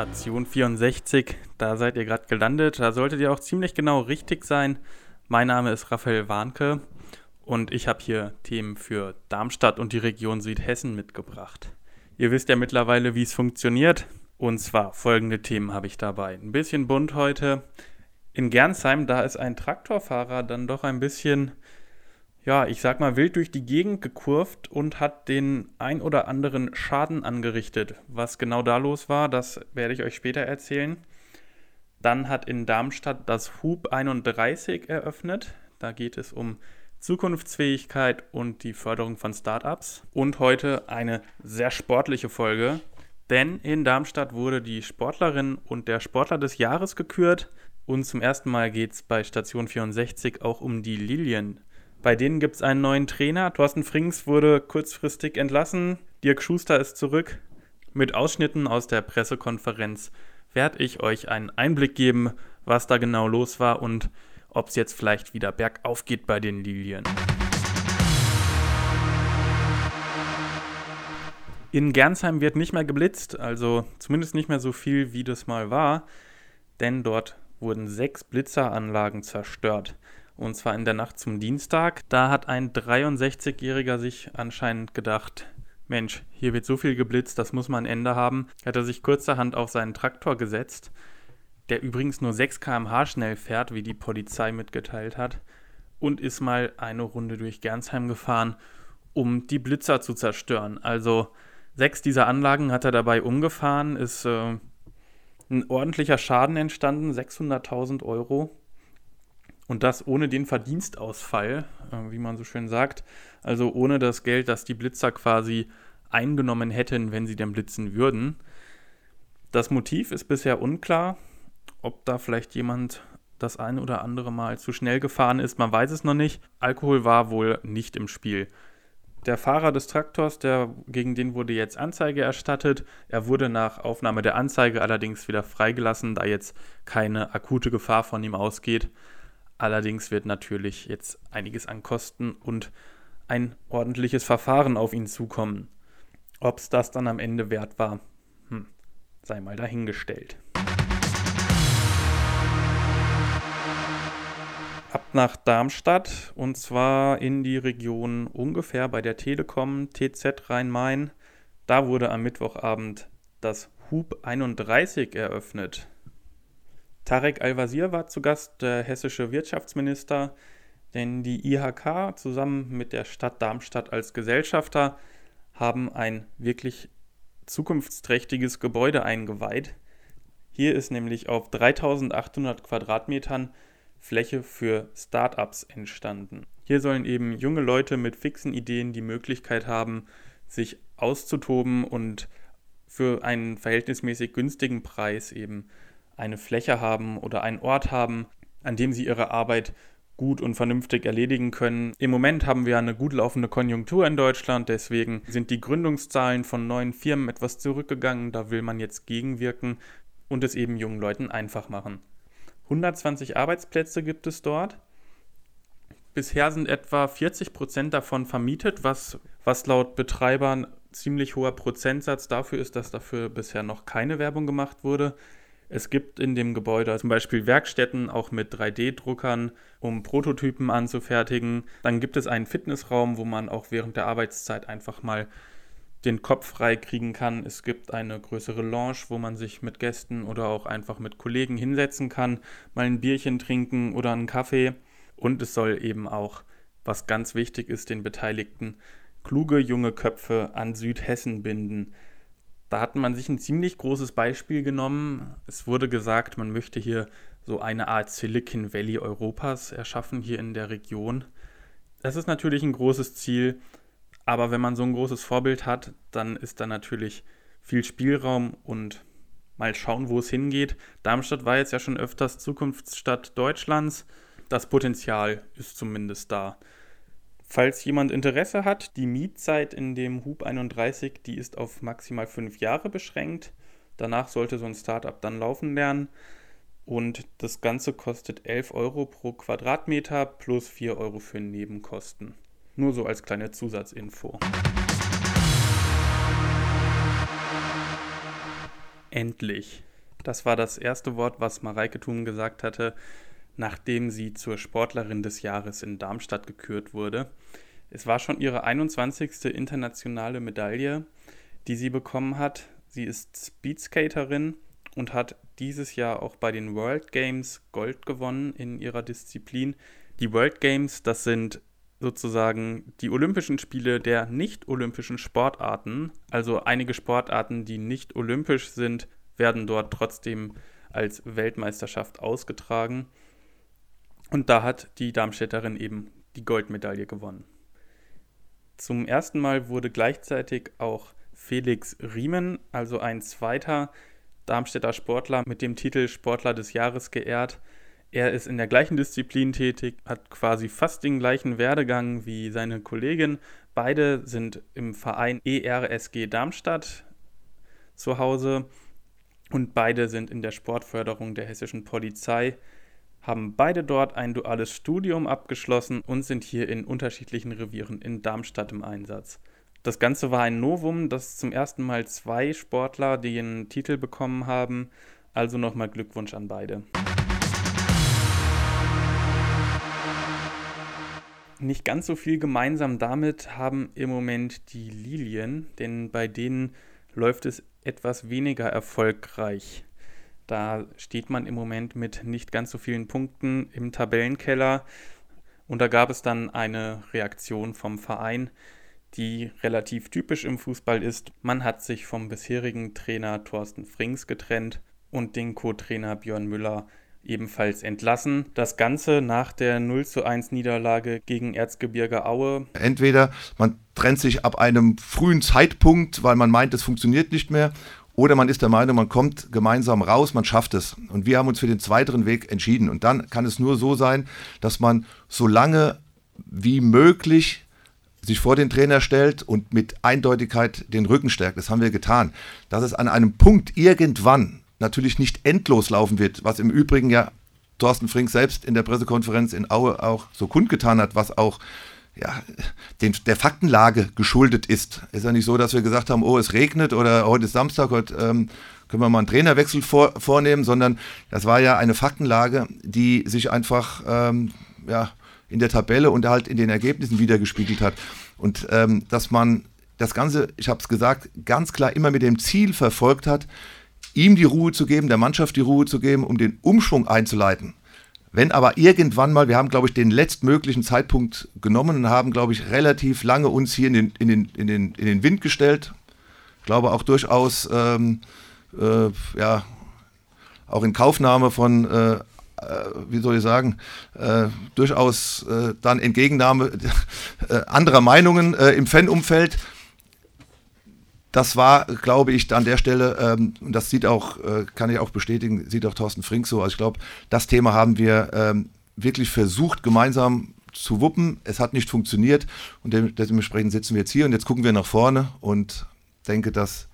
Station 64, da seid ihr gerade gelandet. Da solltet ihr auch ziemlich genau richtig sein. Mein Name ist Raphael Warnke und ich habe hier Themen für Darmstadt und die Region Südhessen mitgebracht. Ihr wisst ja mittlerweile, wie es funktioniert. Und zwar folgende Themen habe ich dabei. Ein bisschen bunt heute. In Gernsheim, da ist ein Traktorfahrer dann doch ein bisschen ja, ich sag mal, wild durch die Gegend gekurvt und hat den ein oder anderen Schaden angerichtet. Was genau da los war, das werde ich euch später erzählen. Dann hat in Darmstadt das Hub 31 eröffnet. Da geht es um Zukunftsfähigkeit und die Förderung von Startups. Und heute eine sehr sportliche Folge, denn in Darmstadt wurde die Sportlerin und der Sportler des Jahres gekürt. Und zum ersten Mal geht es bei Station 64 auch um die Lilien. Bei denen gibt es einen neuen Trainer. Thorsten Frings wurde kurzfristig entlassen. Dirk Schuster ist zurück. Mit Ausschnitten aus der Pressekonferenz werde ich euch einen Einblick geben, was da genau los war und ob es jetzt vielleicht wieder bergauf geht bei den Lilien. In Gernsheim wird nicht mehr geblitzt, also zumindest nicht mehr so viel, wie das mal war, denn dort wurden sechs Blitzeranlagen zerstört. Und zwar in der Nacht zum Dienstag. Da hat ein 63-Jähriger sich anscheinend gedacht, Mensch, hier wird so viel geblitzt, das muss man ein Ende haben. Hat er sich kurzerhand auf seinen Traktor gesetzt, der übrigens nur 6 km/h schnell fährt, wie die Polizei mitgeteilt hat, und ist mal eine Runde durch Gernsheim gefahren, um die Blitzer zu zerstören. Also sechs dieser Anlagen hat er dabei umgefahren, ist äh, ein ordentlicher Schaden entstanden, 600.000 Euro. Und das ohne den Verdienstausfall, äh, wie man so schön sagt. Also ohne das Geld, das die Blitzer quasi eingenommen hätten, wenn sie denn blitzen würden. Das Motiv ist bisher unklar, ob da vielleicht jemand das ein oder andere Mal zu schnell gefahren ist. Man weiß es noch nicht. Alkohol war wohl nicht im Spiel. Der Fahrer des Traktors, der, gegen den wurde jetzt Anzeige erstattet. Er wurde nach Aufnahme der Anzeige allerdings wieder freigelassen, da jetzt keine akute Gefahr von ihm ausgeht. Allerdings wird natürlich jetzt einiges an Kosten und ein ordentliches Verfahren auf ihn zukommen. Ob es das dann am Ende wert war, hm, sei mal dahingestellt. Ab nach Darmstadt und zwar in die Region ungefähr bei der Telekom TZ Rhein-Main. Da wurde am Mittwochabend das Hub 31 eröffnet. Tarek Al-Wazir war zu Gast, der hessische Wirtschaftsminister, denn die IHK zusammen mit der Stadt Darmstadt als Gesellschafter haben ein wirklich zukunftsträchtiges Gebäude eingeweiht. Hier ist nämlich auf 3800 Quadratmetern Fläche für Startups entstanden. Hier sollen eben junge Leute mit fixen Ideen die Möglichkeit haben, sich auszutoben und für einen verhältnismäßig günstigen Preis eben eine Fläche haben oder einen Ort haben, an dem sie ihre Arbeit gut und vernünftig erledigen können. Im Moment haben wir eine gut laufende Konjunktur in Deutschland, deswegen sind die Gründungszahlen von neuen Firmen etwas zurückgegangen. Da will man jetzt gegenwirken und es eben jungen Leuten einfach machen. 120 Arbeitsplätze gibt es dort. Bisher sind etwa 40 Prozent davon vermietet, was, was laut Betreibern ziemlich hoher Prozentsatz dafür ist, dass dafür bisher noch keine Werbung gemacht wurde. Es gibt in dem Gebäude zum Beispiel Werkstätten, auch mit 3D-Druckern, um Prototypen anzufertigen. Dann gibt es einen Fitnessraum, wo man auch während der Arbeitszeit einfach mal den Kopf frei kriegen kann. Es gibt eine größere Lounge, wo man sich mit Gästen oder auch einfach mit Kollegen hinsetzen kann, mal ein Bierchen trinken oder einen Kaffee. Und es soll eben auch, was ganz wichtig ist, den Beteiligten kluge junge Köpfe an Südhessen binden. Da hat man sich ein ziemlich großes Beispiel genommen. Es wurde gesagt, man möchte hier so eine Art Silicon Valley Europas erschaffen, hier in der Region. Das ist natürlich ein großes Ziel, aber wenn man so ein großes Vorbild hat, dann ist da natürlich viel Spielraum und mal schauen, wo es hingeht. Darmstadt war jetzt ja schon öfters Zukunftsstadt Deutschlands. Das Potenzial ist zumindest da. Falls jemand Interesse hat, die Mietzeit in dem Hub 31, die ist auf maximal fünf Jahre beschränkt. Danach sollte so ein Startup dann laufen lernen. Und das Ganze kostet 11 Euro pro Quadratmeter plus 4 Euro für Nebenkosten. Nur so als kleine Zusatzinfo. Endlich. Das war das erste Wort, was Mareike Thum gesagt hatte, nachdem sie zur Sportlerin des Jahres in Darmstadt gekürt wurde. Es war schon ihre 21. internationale Medaille, die sie bekommen hat. Sie ist Speedskaterin und hat dieses Jahr auch bei den World Games Gold gewonnen in ihrer Disziplin. Die World Games, das sind sozusagen die Olympischen Spiele der nicht-olympischen Sportarten. Also einige Sportarten, die nicht olympisch sind, werden dort trotzdem als Weltmeisterschaft ausgetragen. Und da hat die Darmstädterin eben die Goldmedaille gewonnen. Zum ersten Mal wurde gleichzeitig auch Felix Riemen, also ein zweiter Darmstädter Sportler mit dem Titel Sportler des Jahres geehrt. Er ist in der gleichen Disziplin tätig, hat quasi fast den gleichen Werdegang wie seine Kollegin. Beide sind im Verein ERSG Darmstadt zu Hause und beide sind in der Sportförderung der hessischen Polizei, haben beide dort ein duales Studium abgeschlossen und sind hier in unterschiedlichen Revieren in Darmstadt im Einsatz. Das Ganze war ein Novum, dass zum ersten Mal zwei Sportler den Titel bekommen haben. Also nochmal Glückwunsch an beide. Nicht ganz so viel gemeinsam damit haben im Moment die Lilien, denn bei denen läuft es etwas weniger erfolgreich. Da steht man im Moment mit nicht ganz so vielen Punkten im Tabellenkeller. Und da gab es dann eine Reaktion vom Verein, die relativ typisch im Fußball ist. Man hat sich vom bisherigen Trainer Thorsten Frings getrennt und den Co-Trainer Björn Müller ebenfalls entlassen. Das Ganze nach der 0 zu 1 Niederlage gegen Erzgebirge Aue. Entweder man trennt sich ab einem frühen Zeitpunkt, weil man meint, es funktioniert nicht mehr, oder man ist der Meinung, man kommt gemeinsam raus, man schafft es. Und wir haben uns für den zweiteren Weg entschieden. Und dann kann es nur so sein, dass man so lange wie möglich sich vor den Trainer stellt und mit Eindeutigkeit den Rücken stärkt. Das haben wir getan. Dass es an einem Punkt irgendwann natürlich nicht endlos laufen wird, was im Übrigen ja Thorsten Frink selbst in der Pressekonferenz in Aue auch so kundgetan hat, was auch ja, den, der Faktenlage geschuldet ist. Ist ja nicht so, dass wir gesagt haben, oh, es regnet oder heute ist Samstag, heute ähm, können wir mal einen Trainerwechsel vor, vornehmen, sondern das war ja eine Faktenlage, die sich einfach ähm, ja, in der Tabelle und halt in den Ergebnissen wiedergespiegelt hat. Und ähm, dass man das Ganze, ich habe es gesagt, ganz klar immer mit dem Ziel verfolgt hat, ihm die Ruhe zu geben, der Mannschaft die Ruhe zu geben, um den Umschwung einzuleiten. Wenn aber irgendwann mal, wir haben, glaube ich, den letztmöglichen Zeitpunkt genommen und haben, glaube ich, relativ lange uns hier in den, in den, in den, in den Wind gestellt. Ich glaube auch durchaus, ähm, äh, ja, auch in Kaufnahme von äh, äh, wie soll ich sagen, äh, durchaus äh, dann Entgegennahme äh, anderer Meinungen im Fanumfeld. Das war, glaube ich, an der Stelle, ähm, und das sieht auch, äh, kann ich auch bestätigen, sieht auch Thorsten Frink so. Also ich glaube, das Thema haben wir ähm, wirklich versucht, gemeinsam zu wuppen. Es hat nicht funktioniert und dementsprechend sitzen wir jetzt hier und jetzt gucken wir nach vorne und denke, dass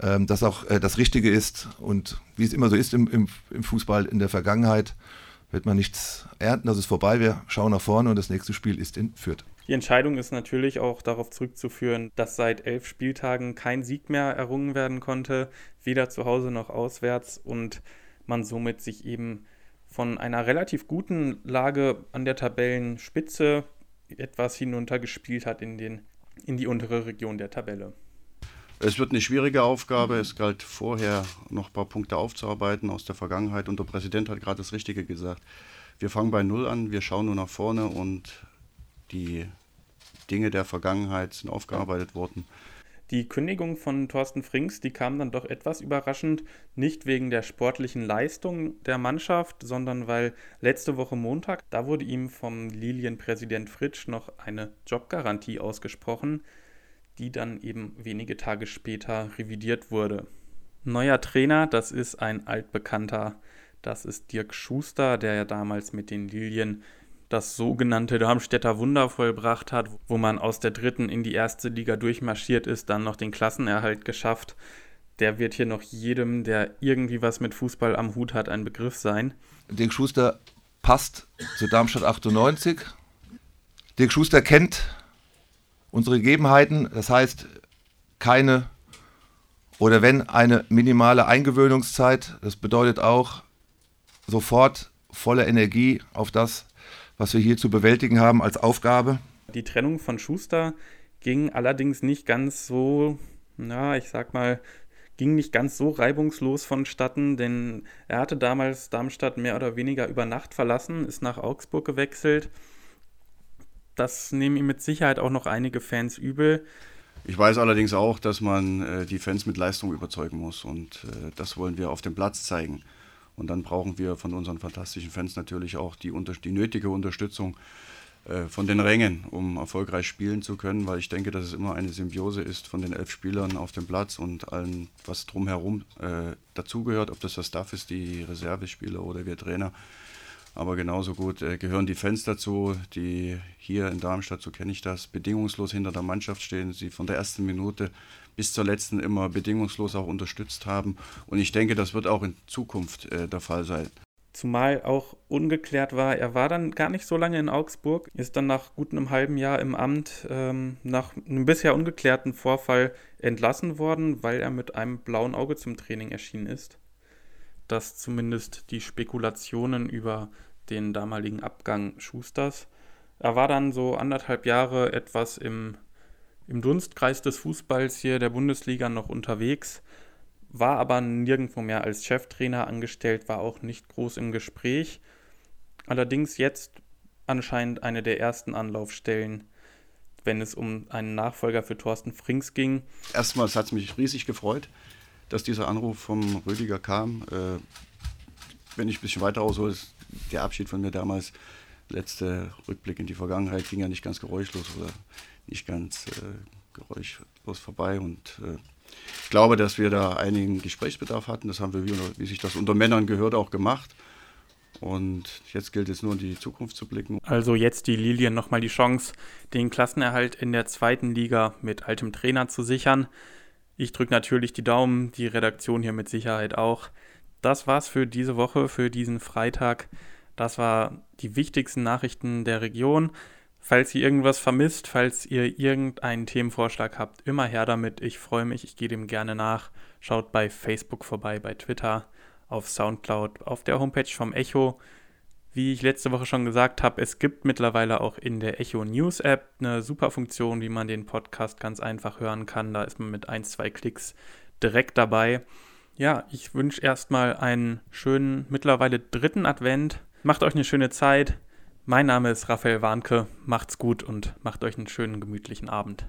ähm, das auch äh, das Richtige ist. Und wie es immer so ist im, im, im, Fußball in der Vergangenheit, wird man nichts ernten, das ist vorbei. Wir schauen nach vorne und das nächste Spiel ist in Fürth. Die Entscheidung ist natürlich auch darauf zurückzuführen, dass seit elf Spieltagen kein Sieg mehr errungen werden konnte, weder zu Hause noch auswärts und man somit sich eben von einer relativ guten Lage an der Tabellenspitze etwas hinuntergespielt hat in, den, in die untere Region der Tabelle. Es wird eine schwierige Aufgabe. Es galt vorher noch ein paar Punkte aufzuarbeiten aus der Vergangenheit. Und der Präsident hat gerade das Richtige gesagt. Wir fangen bei Null an, wir schauen nur nach vorne und die Dinge der Vergangenheit sind aufgearbeitet worden. Die Kündigung von Thorsten Frings, die kam dann doch etwas überraschend, nicht wegen der sportlichen Leistung der Mannschaft, sondern weil letzte Woche Montag, da wurde ihm vom Lilienpräsident Fritsch noch eine Jobgarantie ausgesprochen die dann eben wenige Tage später revidiert wurde. Neuer Trainer, das ist ein altbekannter, das ist Dirk Schuster, der ja damals mit den Lilien das sogenannte Darmstädter Wunder vollbracht hat, wo man aus der dritten in die erste Liga durchmarschiert ist, dann noch den Klassenerhalt geschafft. Der wird hier noch jedem, der irgendwie was mit Fußball am Hut hat, ein Begriff sein. Dirk Schuster passt zu Darmstadt 98. Dirk Schuster kennt unsere Gegebenheiten, das heißt keine oder wenn eine minimale Eingewöhnungszeit, das bedeutet auch sofort volle Energie auf das, was wir hier zu bewältigen haben als Aufgabe. Die Trennung von Schuster ging allerdings nicht ganz so, na, ich sag mal, ging nicht ganz so reibungslos vonstatten, denn er hatte damals Darmstadt mehr oder weniger über Nacht verlassen, ist nach Augsburg gewechselt. Das nehmen ihm mit Sicherheit auch noch einige Fans übel. Ich weiß allerdings auch, dass man äh, die Fans mit Leistung überzeugen muss und äh, das wollen wir auf dem Platz zeigen. Und dann brauchen wir von unseren fantastischen Fans natürlich auch die, die nötige Unterstützung äh, von den Rängen, um erfolgreich spielen zu können, weil ich denke, dass es immer eine Symbiose ist von den elf Spielern auf dem Platz und allem, was drumherum äh, dazugehört, ob das das Staff ist, die Reservespieler oder wir Trainer. Aber genauso gut äh, gehören die Fans dazu, die hier in Darmstadt, so kenne ich das, bedingungslos hinter der Mannschaft stehen, sie von der ersten Minute bis zur letzten immer bedingungslos auch unterstützt haben. Und ich denke, das wird auch in Zukunft äh, der Fall sein. Zumal auch ungeklärt war, er war dann gar nicht so lange in Augsburg, ist dann nach gut einem halben Jahr im Amt ähm, nach einem bisher ungeklärten Vorfall entlassen worden, weil er mit einem blauen Auge zum Training erschienen ist. Dass zumindest die Spekulationen über den damaligen Abgang Schusters. Er war dann so anderthalb Jahre etwas im, im Dunstkreis des Fußballs hier der Bundesliga noch unterwegs war aber nirgendwo mehr als Cheftrainer angestellt, war auch nicht groß im Gespräch. Allerdings jetzt anscheinend eine der ersten Anlaufstellen, wenn es um einen Nachfolger für Thorsten Frings ging. Erstmals hat es mich riesig gefreut, dass dieser Anruf vom Rüdiger kam. Äh, wenn ich ein bisschen weiter aushole, der Abschied von mir damals, letzter Rückblick in die Vergangenheit, ging ja nicht ganz geräuschlos oder nicht ganz äh, geräuschlos vorbei und äh, ich glaube, dass wir da einigen Gesprächsbedarf hatten. Das haben wir, wie, wie sich das unter Männern gehört, auch gemacht. Und jetzt gilt es nur in die Zukunft zu blicken. Also jetzt die Lilien nochmal die Chance, den Klassenerhalt in der zweiten Liga mit altem Trainer zu sichern. Ich drücke natürlich die Daumen, die Redaktion hier mit Sicherheit auch. Das war's für diese Woche, für diesen Freitag. Das war die wichtigsten Nachrichten der Region. Falls ihr irgendwas vermisst, falls ihr irgendeinen Themenvorschlag habt, immer her damit. Ich freue mich, ich gehe dem gerne nach. Schaut bei Facebook vorbei, bei Twitter, auf Soundcloud, auf der Homepage vom Echo. Wie ich letzte Woche schon gesagt habe, es gibt mittlerweile auch in der Echo News App eine super Funktion, wie man den Podcast ganz einfach hören kann. Da ist man mit ein, zwei Klicks direkt dabei. Ja, ich wünsche erstmal einen schönen, mittlerweile dritten Advent. Macht euch eine schöne Zeit. Mein Name ist Raphael Warnke. Macht's gut und macht euch einen schönen, gemütlichen Abend.